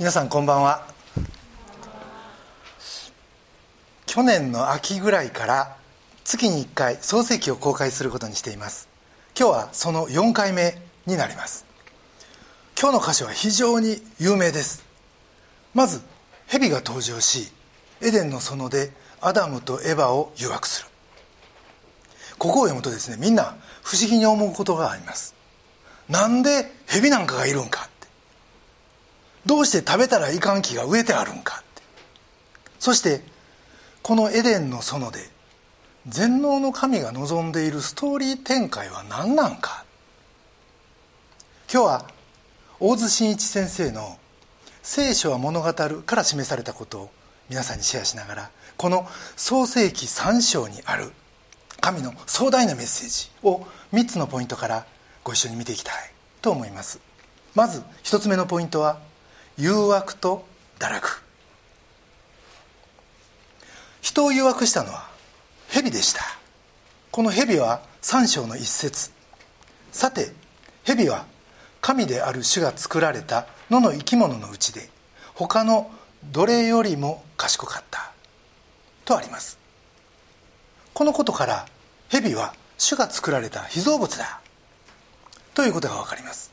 皆さんこんばんは。去年の秋ぐらいから月に1回創世記を公開することにしています。今日はその4回目になります。今日の箇所は非常に有名です。まず蛇が登場しエデンの園でアダムとエバを誘惑する。ここを読むとですねみんな不思議に思うことがあります。なんで蛇なんかがいるんか。どうして食べたらいかん木が植えてあるんかって。そしてこのエデンの園で全能の神が望んでいるストーリー展開は何なんか。今日は大津真一先生の「聖書は物語る」から示されたことを皆さんにシェアしながらこの創世紀3章にある神の壮大なメッセージを3つのポイントからご一緒に見ていきたいと思います。まず1つ目のポイントは誘惑と堕落。人を誘惑したのは蛇でした。この蛇は3章の一節。さて蛇は神である主が作られた野の生き物のうちで他のどれよりも賢かった。とあります。このことから蛇は主が作られた被造物だ。ということが分かります。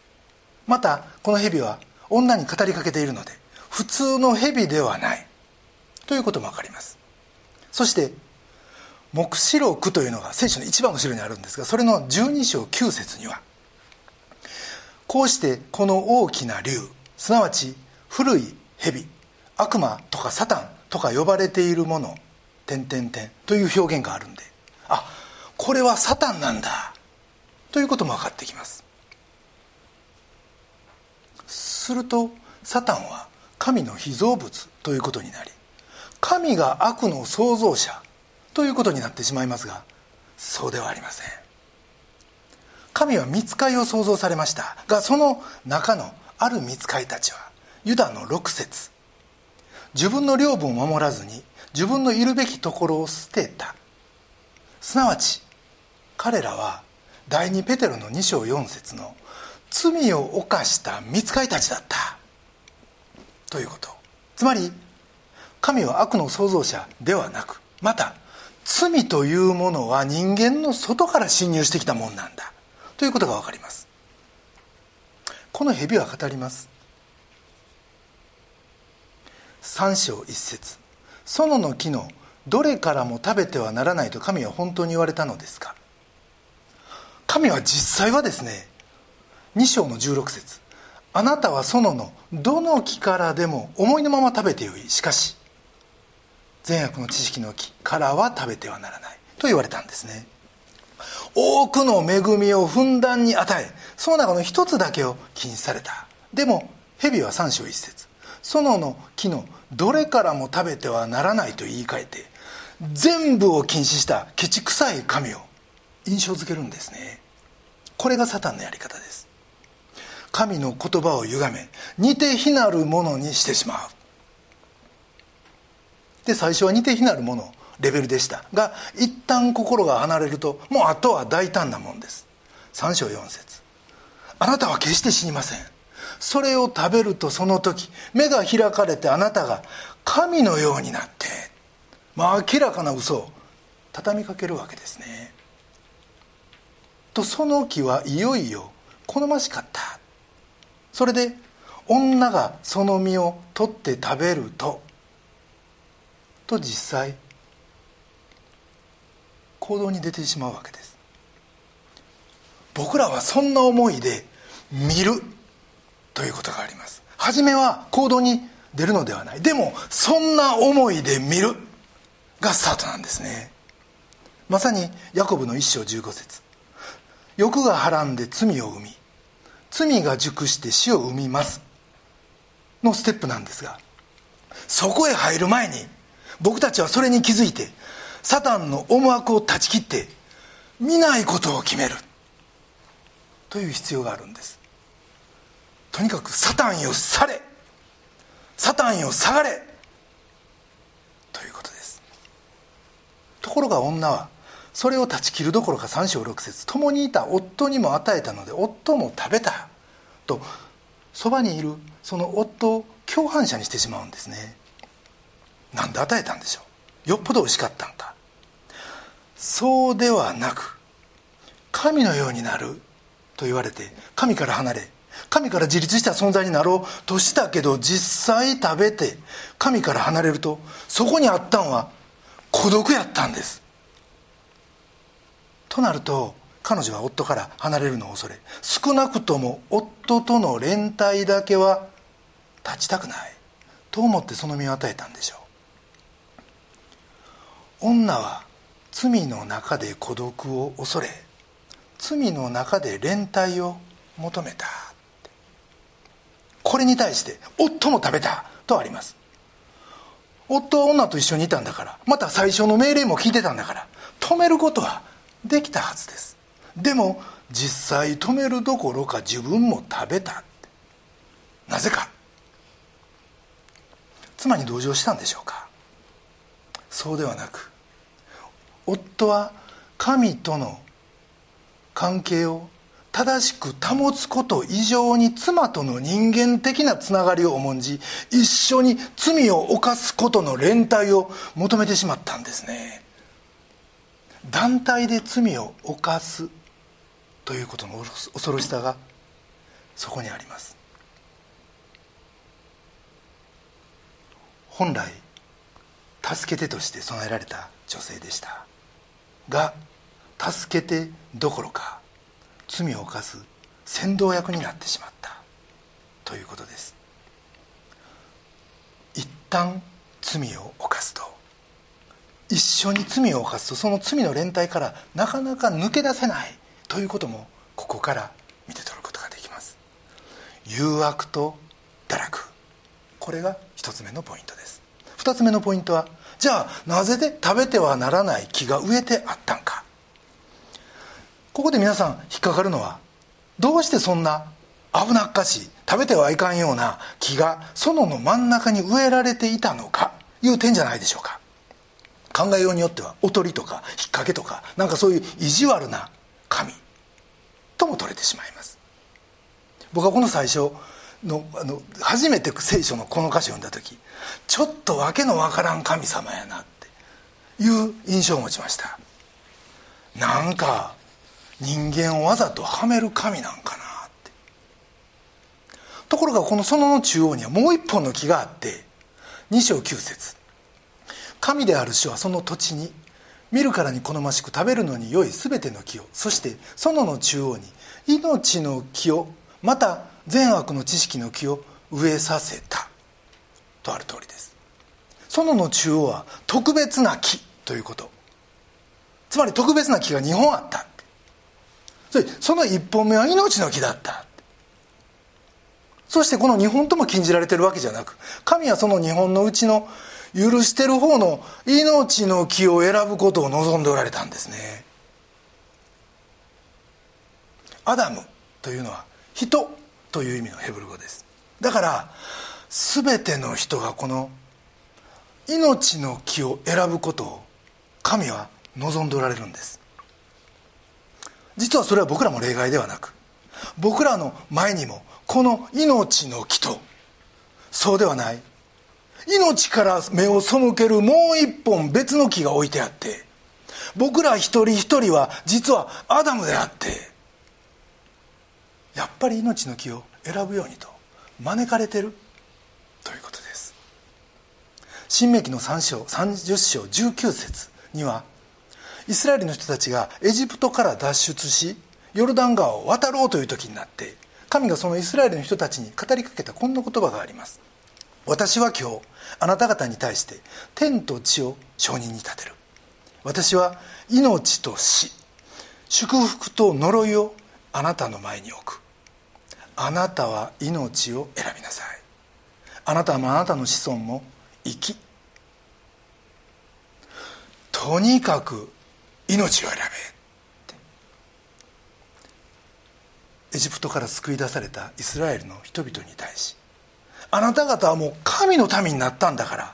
またこの蛇は女に語りかけているので普通の蛇ではない。ということも分かります。そして黙示録というのが聖書の一番後ろにあるんですがそれの12章9節にはこうしてこの大きな竜すなわち古い蛇悪魔とかサタンとか呼ばれているもの点点点という表現があるんであこれはサタンなんだということも分かってきます。するとサタンは神の被造物ということになり神が悪の創造者ということになってしまいますがそうではありません。神は見つかいを創造されましたがその中のある見つかいたちはユダの6節。自分の領分を守らずに自分のいるべきところを捨てた。すなわち彼らは第二ペテロの2章4節の罪を犯した見つかいたちだった。ということ。つまり神は悪の創造者ではなくまた罪というものは人間の外から侵入してきたもんなんだ。ということが分かります。この蛇は語ります。三章一節。園の木のどれからも食べてはならないと神は本当に言われたのですか。神は実際はですね2章の16節。あなたは園のどの木からでも思いのまま食べてよい。しかし善悪の知識の木からは食べてはならない。と言われたんですね。多くの恵みをふんだんに与えその中の一つだけを禁止された。でも蛇は三章一節。園の木のどれからも食べてはならないと言い換えて全部を禁止したケチ臭い神を印象づけるんですね。これがサタンのやり方です。神の言葉を歪め似て非なるものにしてしまう。で最初は似て非なるものレベルでした。が一旦心が離れるともうあとは大胆なもんです。3章4節。あなたは決して死にません。それを食べるとその時目が開かれてあなたが神のようになって。まあ明らかな嘘を畳みかけるわけですね。とその木はいよいよ好ましかった。それで女がその実を取って食べるとと実際行動に出てしまうわけです。僕らはそんな思いで見るということがあります。初めは行動に出るのではない。でもそんな思いで見るがスタートなんですね。まさにヤコブの一章15節。欲がはらんで罪を生み罪が熟して死を生みます。のステップなんですがそこへ入る前に僕たちはそれに気づいてサタンの思惑を断ち切って見ないことを決める。という必要があるんです。とにかくサタンよ去れ。サタンよ下がれ。ということです。ところが女はそれを断ち切るどころか3章6節共にいた夫にも与えたので夫も食べたとそばにいるその夫を共犯者にしてしまうんですね。なんで与えたんでしょう？よっぽど美味しかったんかそうではなく神のようになると言われて神から離れ神から自立した存在になろうとしたけど実際食べて神から離れるとそこにあったんは孤独やったんです。となると彼女は夫から離れるのを恐れ少なくとも夫との連帯だけは立ちたくないと思ってその身を与えたんでしょう。女は罪の中で孤独を恐れ罪の中で連帯を求めた。これに対して夫も食べたとあります。夫は女と一緒にいたんだからまた最初の命令も聞いてたんだから止めることはできたはずです。でも実際止めるどころか自分も食べた。なぜか。妻に同情したんでしょうか。そうではなく夫は神との関係を正しく保つこと以上に妻との人間的なつながりを重んじ一緒に罪を犯すことの連帯を求めてしまったんですね。団体で罪を犯すということの恐ろしさがそこにあります。本来助け手として備えられた女性でしたが助けてどころか罪を犯す先導役になってしまったということです。一旦罪を犯すと一緒に罪を犯す。とその罪の連帯からなかなか抜け出せないということもここから見て取ることができます。誘惑と堕落。これが一つ目のポイントです。二つ目のポイントはじゃあなぜで食べてはならない木が植えてあったんか。ここで皆さん引っかかるのはどうしてそんな危なっかしい食べてはいかんような木が園の真ん中に植えられていたのか。いう点じゃないでしょうか。考えようによってはおとりとか引っ掛けとかなんかそういう意地悪な神とも取れてしまいます。僕はこの最初のあの初めて聖書のこの歌詞を読んだ時ちょっと訳のわからん神様やなっていう印象を持ちました。なんか人間をわざとはめる神なんかなって。ところがこの園の中央にはもう一本の木があって2章9節。神である主はその土地に見るからに好ましく食べるのに良い全ての木を。そして園の中央に命の木をまた善悪の知識の木を植えさせた。とある通りです。園の中央は特別な木ということ。つまり特別な木が2本あったそれその1本目は命の木だったそしてこの2本とも禁じられてるわけじゃなく神はその2本のうちの許してる方の命の木を選ぶことを望んでおられたんですね。アダムというのは人という意味のヘブル語です。だから全ての人がこの命の木を選ぶことを神は望んでおられるんです。実はそれは僕らも例外ではなく僕らの前にもこの命の木とそうではない。命から目を背けるもう一本別の木が置いてあって僕ら一人一人は実はアダムであってやっぱり命の木を選ぶようにと招かれてるということです。新明記の3章30章19節にはイスラエルの人たちがエジプトから脱出しヨルダン川を渡ろうという時になって神がそのイスラエルの人たちに語りかけたこんな言葉があります。私は今日あなた方に対して天と地を証人に立てる。私は命と死祝福と呪いをあなたの前に置く。あなたは命を選びなさい。あなたもあなたの子孫も生き。とにかく命を選べ。エジプトから救い出されたイスラエルの人々に対しあなた方はもう神の民になったんだから。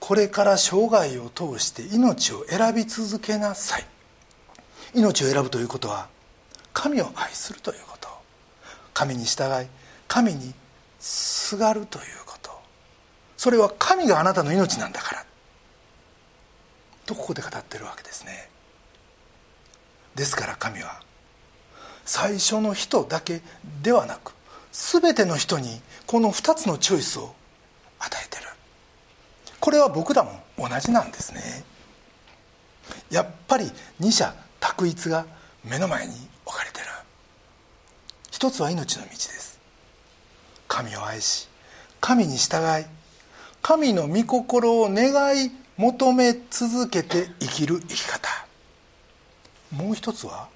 これから生涯を通して命を選び続けなさい。命を選ぶということは神を愛するということ。神に従い神にすがるということ。それは神があなたの命なんだから。とここで語ってるわけですね。ですから神は最初の人だけではなく全ての人にこの2つのチョイスを与えてる。これは僕らも同じなんですね。やっぱり二者択一が目の前に置かれてる。一つは命の道です。神を愛し神に従い神の御心を願い求め続けて生きる生き方。もう一つは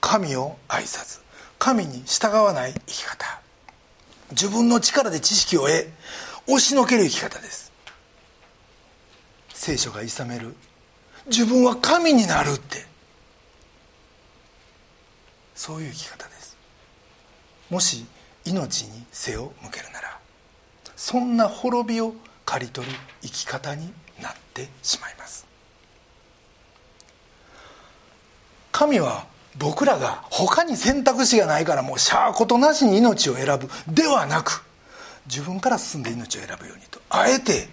神を愛さず。神に従わない生き方。自分の力で知識を得押しのける生き方です。聖書がいさめる。自分は神になるって。そういう生き方です。もし命に背を向けるならそんな滅びを刈り取る生き方になってしまいます。神は僕らが他に選択肢がないからもうしゃあことなしに命を選ぶ。ではなく自分から進んで命を選ぶようにと。あえて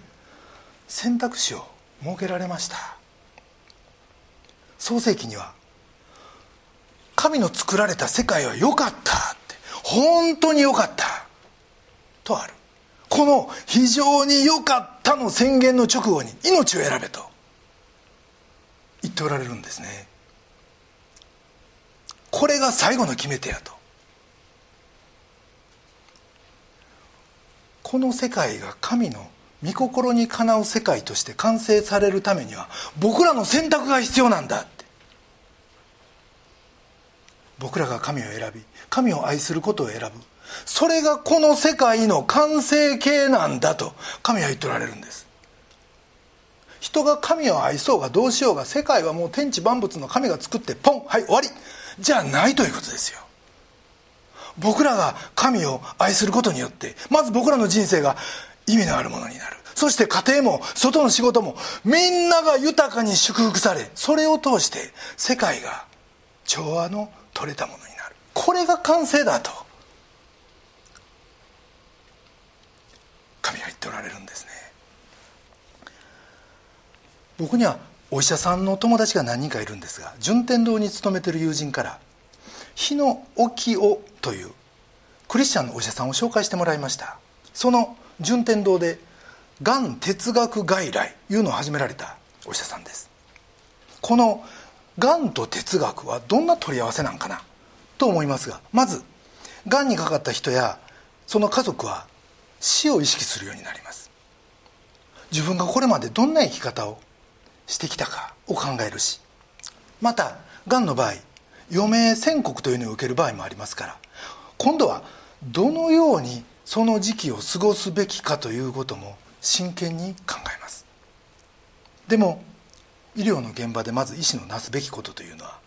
選択肢を設けられました。創世記には神の作られた世界は良かったって本当に良かったとある。この非常に良かったの宣言の直後に命を選べと言っておられるんですね。これが最後の決め手やと。この世界が神の御心にかなう世界として完成されるためには僕らの選択が必要なんだって。僕らが神を選び神を愛することを選ぶ。それがこの世界の完成形なんだと神は言っておられるんです。人が神を愛そうがどうしようが世界はもう天地万物の神が作ってポンはい終わり。じゃないということですよ。僕らが神を愛することによってまず僕らの人生が意味のあるものになる。そして家庭も外の仕事もみんなが豊かに祝福されそれを通して世界が調和の取れたものになる。これが完成だと神は言っておられるんですね。僕にはお医者さんの友達が何人かいるんですが順天堂に勤めてる友人から日野沖夫というクリスチャンのお医者さんを紹介してもらいました。その順天堂でがん哲学外来いうのを始められたお医者さんです。このがんと哲学はどんな取り合わせなんかなと思いますがまずがんにかかった人やその家族は死を意識するようになります。自分がこれまでどんな生き方をしてきたかを考えるしまたがんの場合余命宣告というのを受ける場合もありますから今度はどのようにその時期を過ごすべきかということも真剣に考えます。でも医療の現場でまず医師のなすべきことというのは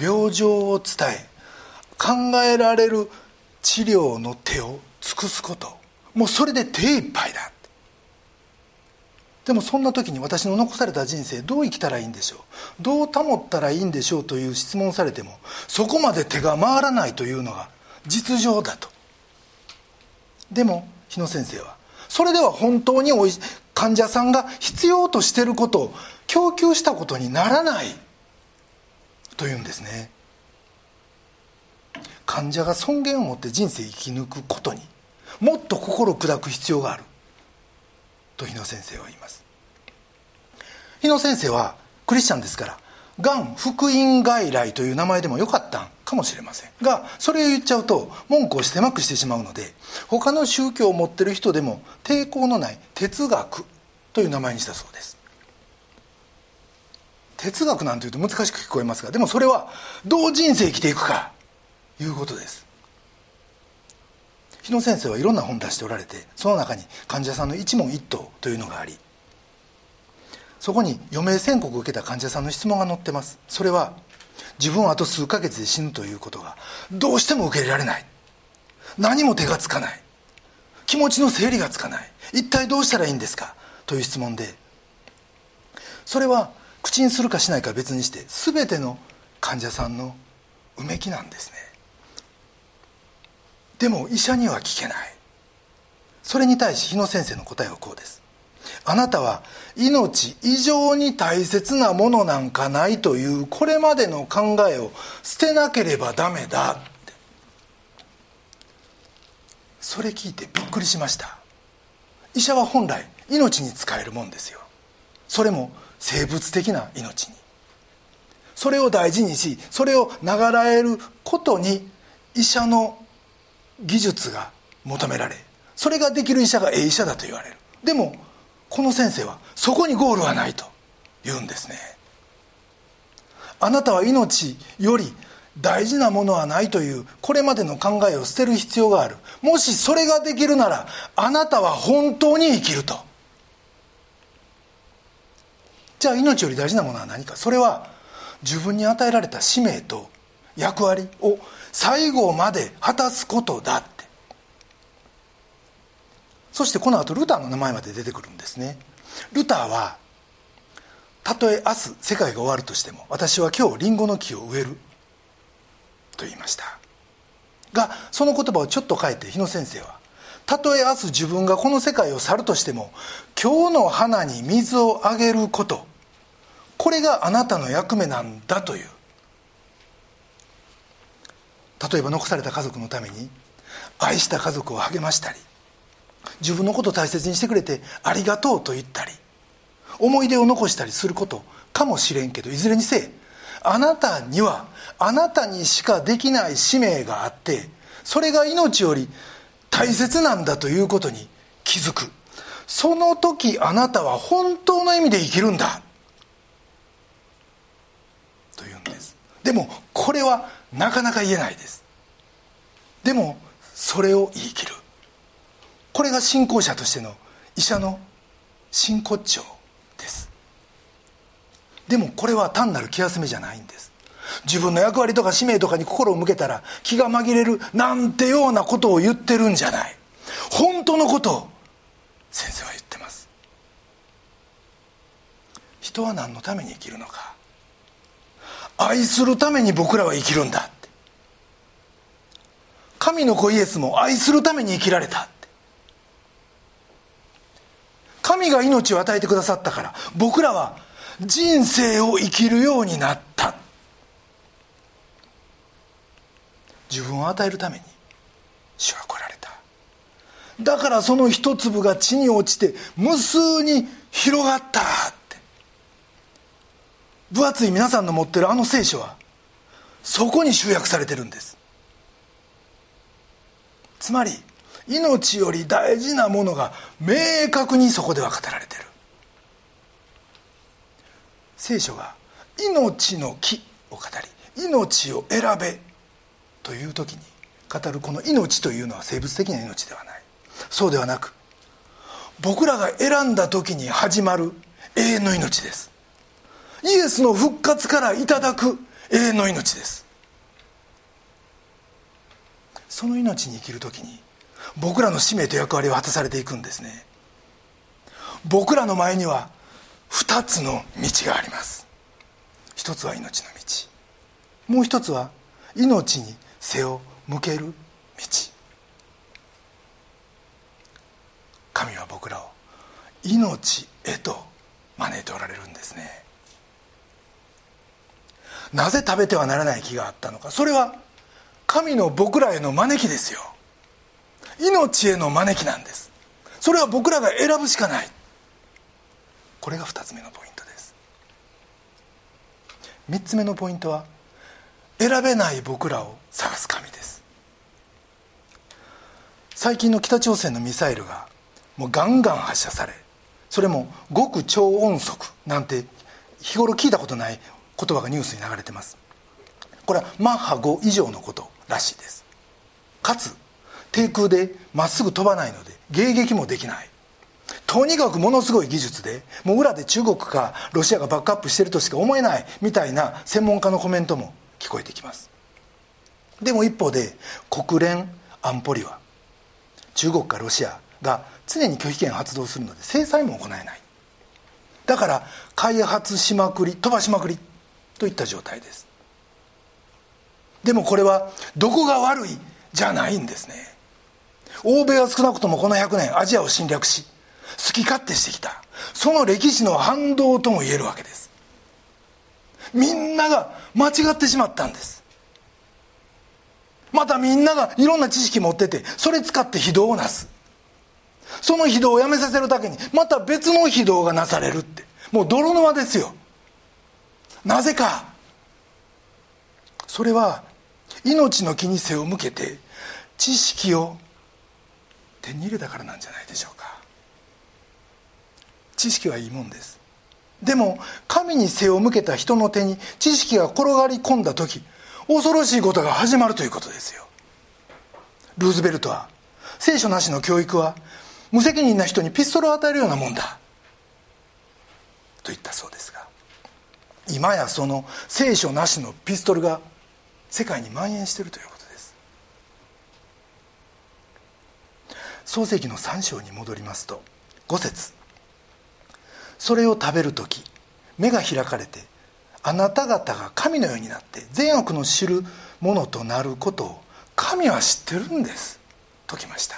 病状を伝え考えられる治療の手を尽くすこと。もうそれで手一杯だ。でもそんな時に私の残された人生どう生きたらいいんでしょう？どう保ったらいいんでしょうという質問されてもそこまで手が回らないというのが実情だと。でも日野先生はそれでは本当にお患者さんが必要としてることを供給したことにならないというんですね。患者が尊厳を持って人生生き抜くことにもっと心砕く必要がある。と日野先生は言います。日野先生はクリスチャンですからがん福音外来という名前でもよかったんかもしれません。がそれを言っちゃうと文句を狭くしてしまうので他の宗教を持ってる人でも抵抗のない哲学という名前にしたそうです。哲学なんていうと難しく聞こえますがでもそれはどう人生生きていくかいうことです。日野先生はいろんな本出しておられてその中に患者さんの一問一答というのがありそこに余命宣告を受けた患者さんの質問が載ってます。それは自分はあと数ヶ月で死ぬということがどうしても受け入れられない。何も手がつかない。気持ちの整理がつかない。一体どうしたらいいんですか？という質問でそれは口にするかしないか別にして全ての患者さんのうめきなんですね。でも医者には聞けない。それに対し日野先生の答えはこうです。あなたは命以上に大切なものなんかないというこれまでの考えを捨てなければダメだ。ってそれ聞いてびっくりしました。医者は本来命に使えるもんですよ。それも生物的な命に。それを大事にしそれをながらえることに医者の技術が求められそれができる医者がええ医者だと言われる。でもこの先生はそこにゴールはないと言うんですね。あなたは命より大事なものはないというこれまでの考えを捨てる必要がある。もしそれができるならあなたは本当に生きると。じゃあ命より大事なものは何か。それは自分に与えられた使命と役割を最後まで果たすことだって。そしてこの後ルターの名前まで出てくるんですね。ルターはたとえ明日世界が終わるとしても私は今日リンゴの木を植えると言いました。がその言葉をちょっと変えて日野先生はたとえ明日自分がこの世界を去るとしても今日の花に水をあげること。これがあなたの役目なんだという。例えば残された家族のために愛した家族を励ましたり自分のことを大切にしてくれてありがとうと言ったり思い出を残したりすることかもしれんけどいずれにせあなたにはあなたにしかできない使命があってそれが命より大切なんだということに気づく。その時あなたは本当の意味で生きるんだ。というんです。でもこれはなかなか言えないです。でもそれを言い切る。これが信仰者としての医者の真骨頂です。でもこれは単なる気休めじゃないんです。自分の役割とか使命とかに心を向けたら気が紛れるなんてようなことを言ってるんじゃない。本当のことを先生は言ってます。人は何のために生きるのか。愛するために僕らは生きるんだ。神の子イエスも愛するために生きられた。って神が命を与えてくださったから僕らは人生を生きるようになった。自分を与えるために主は来られた。だからその一粒が地に落ちて無数に広がった。って分厚い皆さんの持ってるあの聖書はそこに集約されてるんです。つまり命より大事なものが明確にそこでは語られてる。聖書が命の木を語り命を選べという時に語るこの命というのは生物的な命ではない。そうではなく僕らが選んだ時に始まる永遠の命です。イエスの復活からいただく永遠の命です。その命に生きる時に僕らの使命と役割を果たされていくんですね。僕らの前には2つの道があります。一つは命の道。もう一つは命に背を向ける道。神は僕らを命へと招いておられるんですね。なぜ食べてはならない木があったのか。それは神の僕らへの招きですよ。命への招きなんです。それは僕らが選ぶしかない。これが2つ目のポイントです。3つ目のポイントは選べない僕らを探す神です。最近の北朝鮮のミサイルがもうガンガン発射されそれも極超音速なんて日頃聞いたことない言葉がニュースに流れてます。これはマッハ5以上のこと。らしいです。かつ低空でまっすぐ飛ばないので迎撃もできない。とにかくものすごい技術でもう裏で中国かロシアがバックアップしてるとしか思えないみたいな専門家のコメントも聞こえてきます。でも一方で国連安保理は中国かロシアが常に拒否権発動するので制裁も行えない。だから開発しまくり飛ばしまくりといった状態です。でもこれはどこが悪いじゃないんですね。欧米は少なくともこの100年アジアを侵略し好き勝手してきた。その歴史の反動とも言えるわけです。みんなが間違ってしまったんです。またみんながいろんな知識持っててそれ使って非道をなす。その非道をやめさせるだけにまた別の非道がなされるって。もう泥沼ですよ。なぜか。それは命の木に背を向けて知識を手に入れたからなんじゃないでしょうか。知識はいいもんです。でも神に背を向けた人の手に知識が転がり込んだ時恐ろしいことが始まるということですよ。ルーズベルトは聖書なしの教育は無責任な人にピストルを与えるようなもんだ。と言ったそうですが今やその聖書なしのピストルが世界に蔓延しているということです。創世紀の3章に戻りますと5節。それを食べる時目が開かれてあなた方が神のようになって善悪の知るものとなることを神は知ってるんですときました。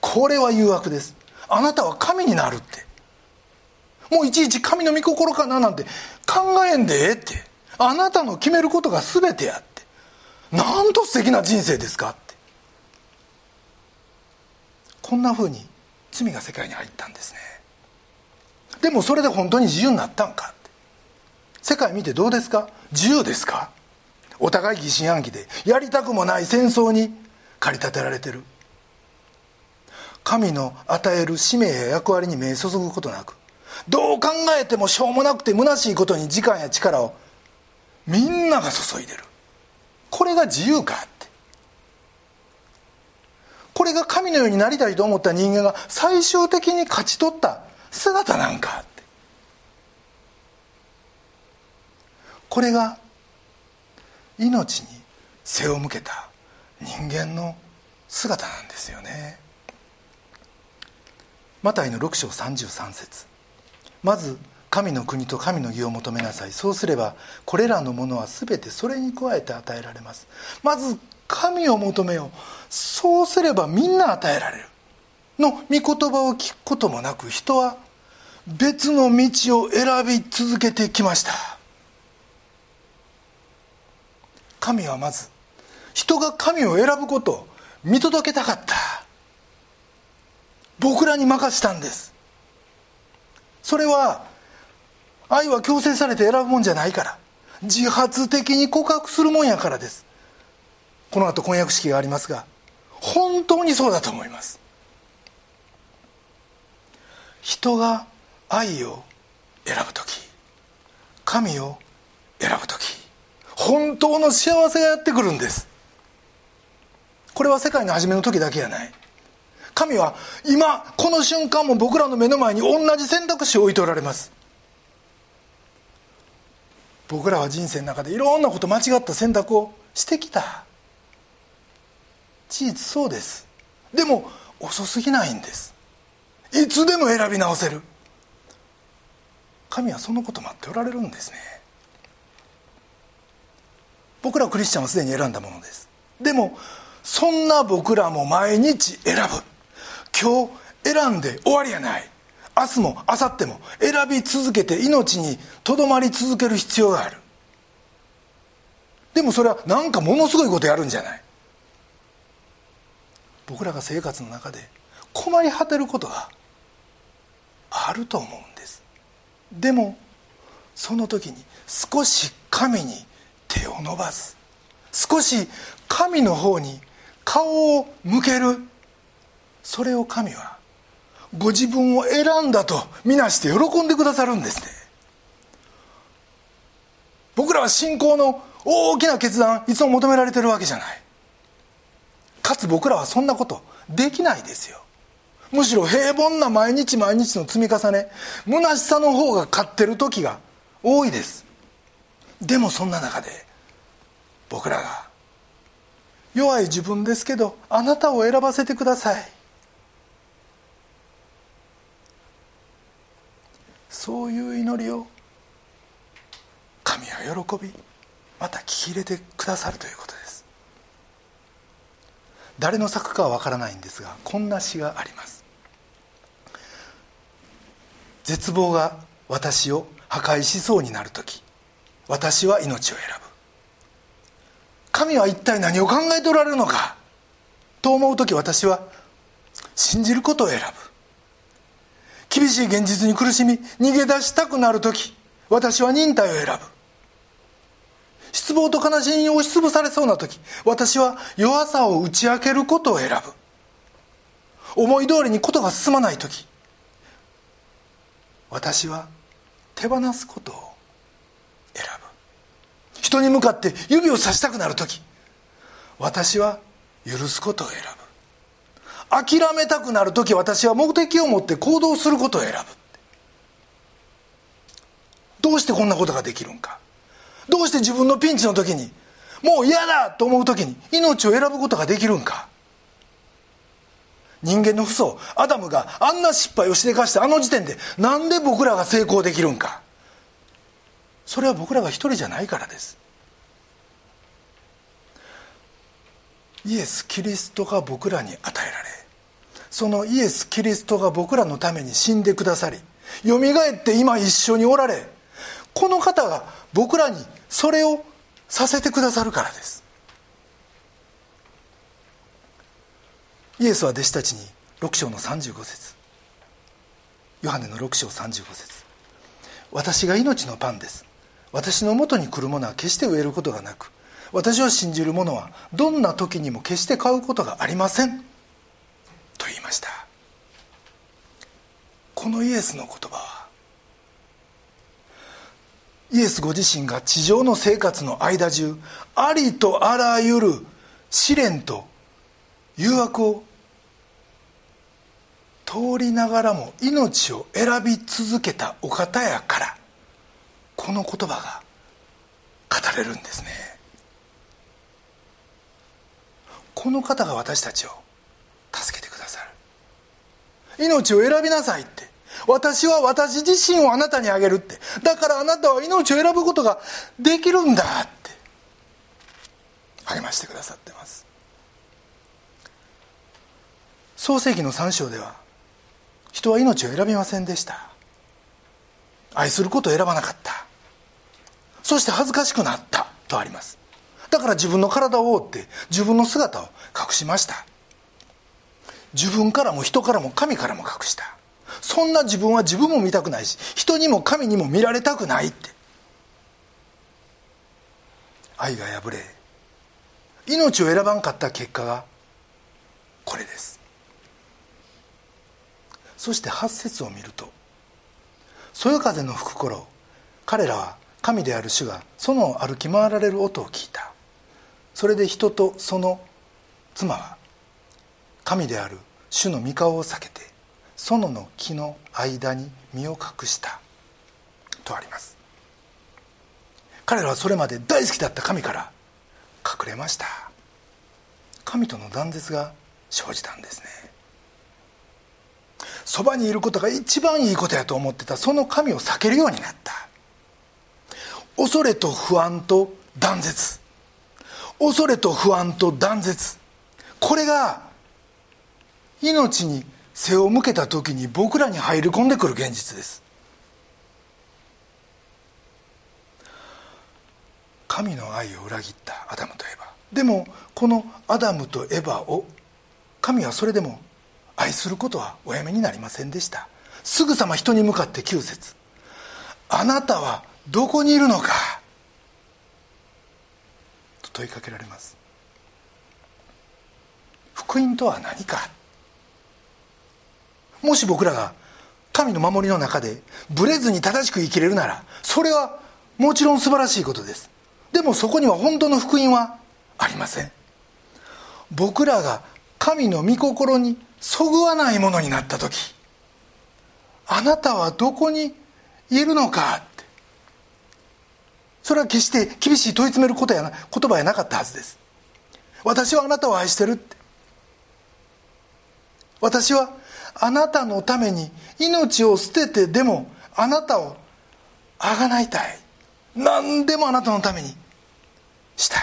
これは誘惑です。あなたは神になるって。もういちいち神の御心かななんて考えんでええって。あなたの決めることが全てやって。なんと素敵な人生ですかって。こんなふうに罪が世界に入ったんですね。でもそれで本当に自由になったんかって。世界見てどうですか？自由ですか？お互い疑心暗鬼でやりたくもない戦争に駆り立てられてる。神の与える使命や役割に目注ぐことなくどう考えてもしょうもなくて虚しいことに時間や力をみんなが注いでる。これが自由かって。これが神のようになりたいと思った人間が最終的に勝ち取った姿なんかって。これが命に背を向けた人間の姿なんですよね。マタイの6章33節まず神の国と神の義を求めなさい。そうすればこれらのものは全てそれに加えて与えられます。まず神を求めよう。そうすればみんな与えられる。の御言葉を聞くこともなく人は別の道を選び続けてきました。神はまず人が神を選ぶことを見届けたかった。僕らに任したんです。それは愛は強制されて選ぶもんじゃないから。自発的に告白するもんやからです。この後婚約式がありますが本当にそうだと思います。人が愛を選ぶ時神を選ぶ時本当の幸せがやってくるんです。これは世界の初めの時だけやない。神は今この瞬間も僕らの目の前に同じ選択肢を置いておられます。僕らは人生の中でいろんなこと間違った選択をしてきた。事実そうです。でも遅すぎないんです。いつでも選び直せる。神はそのこと待っておられるんですね。僕らクリスチャンはすでに選んだものです。でもそんな僕らも毎日選ぶ。今日選んで終わりやない。明日も明後日も選び続けて命にとどまり続ける必要がある。でもそれは何かものすごいことやるんじゃない。僕らが生活の中で困り果てることがあると思うんです。でもその時に少し神に手を伸ばす。少し神の方に顔を向ける。それを神はご自分を選んだとみなして喜んでくださるんですね。僕らは信仰の大きな決断いつも求められてるわけじゃない。かつ僕らはそんなことできないですよ。むしろ平凡な毎日毎日の積み重ね虚しさの方が勝ってる時が多いです。でもそんな中で僕らが弱い自分ですけどあなたを選ばせてください。そういう祈りを神は喜びまた聞き入れてくださるということです。誰の作かは分からないんですがこんな詩があります。絶望が私を破壊しそうになる時私は命を選ぶ。神は一体何を考えておられるのかと思う時私は信じることを選ぶ。厳しい現実に苦しみ逃げ出したくなる時私は忍耐を選ぶ。失望と悲しみに押しつぶされそうな時私は弱さを打ち明けることを選ぶ。思い通りにことが進まない時私は手放すことを選ぶ。人に向かって指をさしたくなる時私は許すことを選ぶ。諦めたくなる時私は目的を持って行動することを選ぶ。どうしてこんなことができるんか。どうして自分のピンチの時にもう嫌だと思う時に命を選ぶことができるんか。人間の不相アダムがあんな失敗をしでかしてあの時点でなんで僕らが成功できるんか。それは僕らが一人じゃないからです。イエス・キリストが僕らに与えられそのイエス・キリストが僕らのために死んでくださりよみがえって今一緒におられこの方が僕らにそれをさせてくださるからです。イエスは弟子たちに6章の35節。ヨハネの6章35節。私が命のパンです。私のもとに来るものは決して植えることがなく私を信じる者はどんな時にも決して買うことがありません。と言いました。このイエスの言葉はイエスご自身が地上の生活の間中ありとあらゆる試練と誘惑を通りながらも命を選び続けたお方やからこの言葉が語れるんですね。この方が私たちを命を選びなさいって。私は私自身をあなたにあげるって。だからあなたは命を選ぶことができるんだって。励ましてくださってます。創世紀の3章では人は命を選びませんでした。愛することを選ばなかった。そして恥ずかしくなったとあります。だから自分の体を覆って自分の姿を隠しました。自分からも人からも神からも隠した。そんな自分は自分も見たくないし人にも神にも見られたくないって。愛が破れ命を選ばんかった結果がこれです。そして8節を見るとそよ風の吹く頃彼らは神である主が園を歩き回られる音を聞いた。それで人とその妻は神である主の御顔を避けて園の木の間に身を隠したとあります。彼らはそれまで大好きだった神から隠れました。神との断絶が生じたんですね。そばにいることが一番いいことやと思ってたその神を避けるようになった。恐れと不安と断絶。恐れと不安と断絶。これが命に背を向けた時に僕らに入り込んでくる現実です。神の愛を裏切ったアダムとエバでもこのアダムとエバを神はそれでも愛することはおやめになりませんでした。すぐさま人に向かって9節あなたはどこにいるのか?」と問いかけられます。福音とは何か？もし僕らが神の守りの中でブレずに正しく生きれるならそれはもちろん素晴らしいことです。でもそこには本当の福音はありません。僕らが神の御心にそぐわないものになった時あなたはどこにいるのかってそれは決して厳しい問い詰めることやな言葉やなかったはずです。私はあなたを愛してるって。私はあなたのために命を捨ててでもあなたをあがないたい。何でもあなたのためにしたい。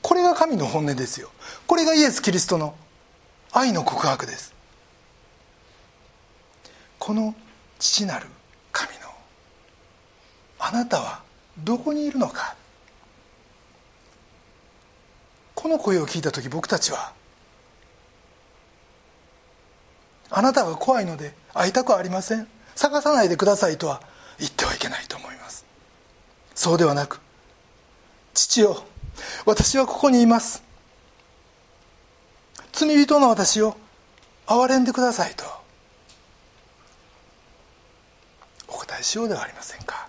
これが神の本音ですよ。これがイエス・キリストの愛の告白です。この父なる神のあなたはどこにいるのか。この声を聞いた時僕たちはあなたが怖いので会いたくありません。探さないでくださいとは言ってはいけないと思います。そうではなく父よ私はここにいます。罪人の私を憐れんでくださいとお答えしようではありませんか。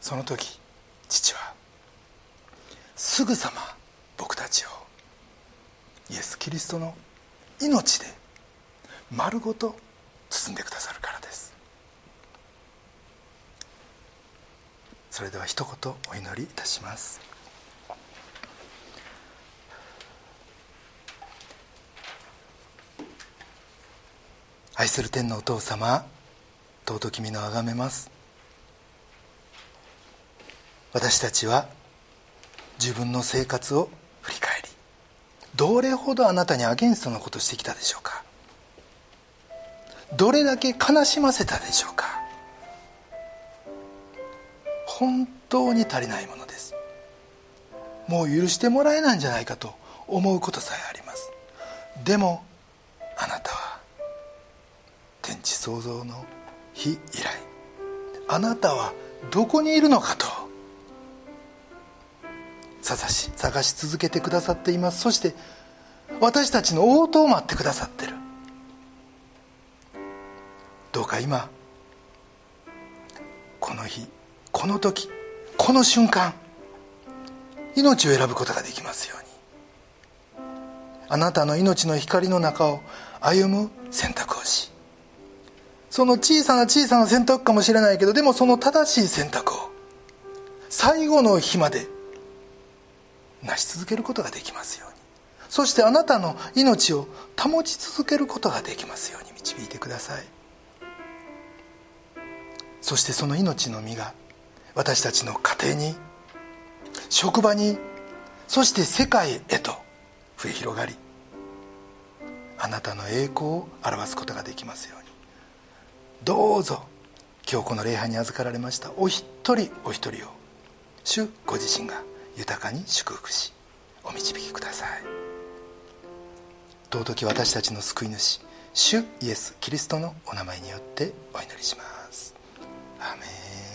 その時父はすぐさま僕たちをイエス・キリストの命で丸ごと包んでくださるからです。それでは一言お祈りいたします。愛する天のお父様尊き皆をあがめます。私たちは自分の生活を振り返りどれほどあなたにアゲンストのことしてきたでしょうか。どれだけ悲しませたでしょうか？本当に足りないものです。もう許してもらえないんじゃないかと思うことさえあります。でもあなたは天地創造の日以来あなたはどこにいるのかと探し探し続けてくださっています。そして私たちの応答を待ってくださってる。今この日この時この瞬間命を選ぶことができますように。あなたの命の光の中を歩む選択をしその小さな小さな選択かもしれないけどでもその正しい選択を最後の日まで成し続けることができますように。そしてあなたの命を保ち続けることができますように導いてください。そしてその命の実が私たちの家庭に職場にそして世界へと増え広がりあなたの栄光を表すことができますように。どうぞ今日この礼拝に預かられましたお一人お一人を主ご自身が豊かに祝福しお導きください。尊き私たちの救い主主イエス・キリストのお名前によってお祈りします。 아멘.